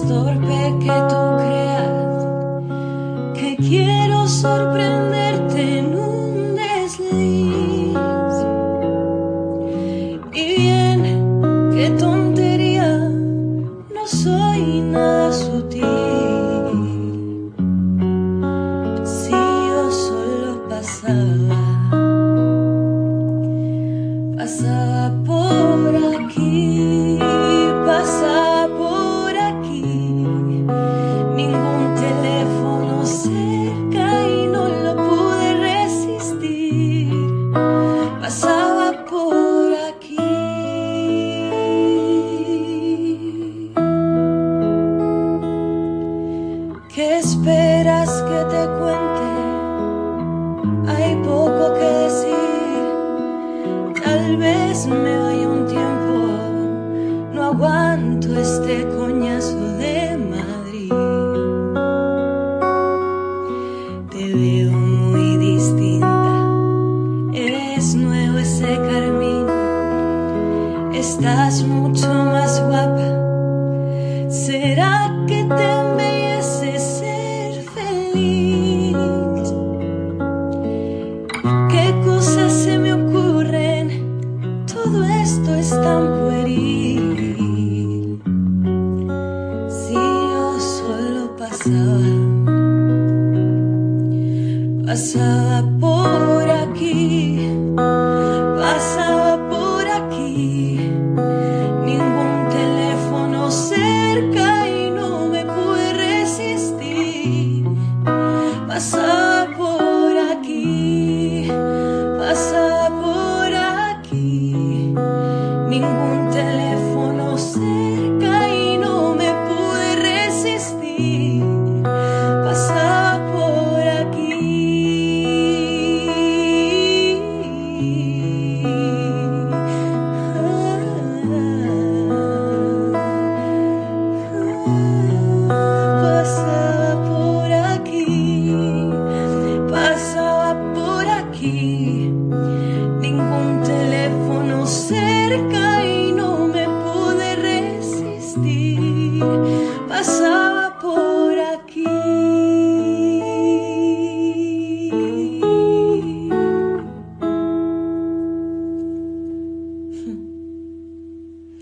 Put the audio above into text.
es torpe que tú te cuente? Hay poco que decir. Tal vez me vaya un tiempo. No aguanto este coñazo de Madrid. Te veo muy distinta. Es nuevo ese carmín. Estás mucho más guapa. ¿Será que te pasaba, pasaba por aquí, passar.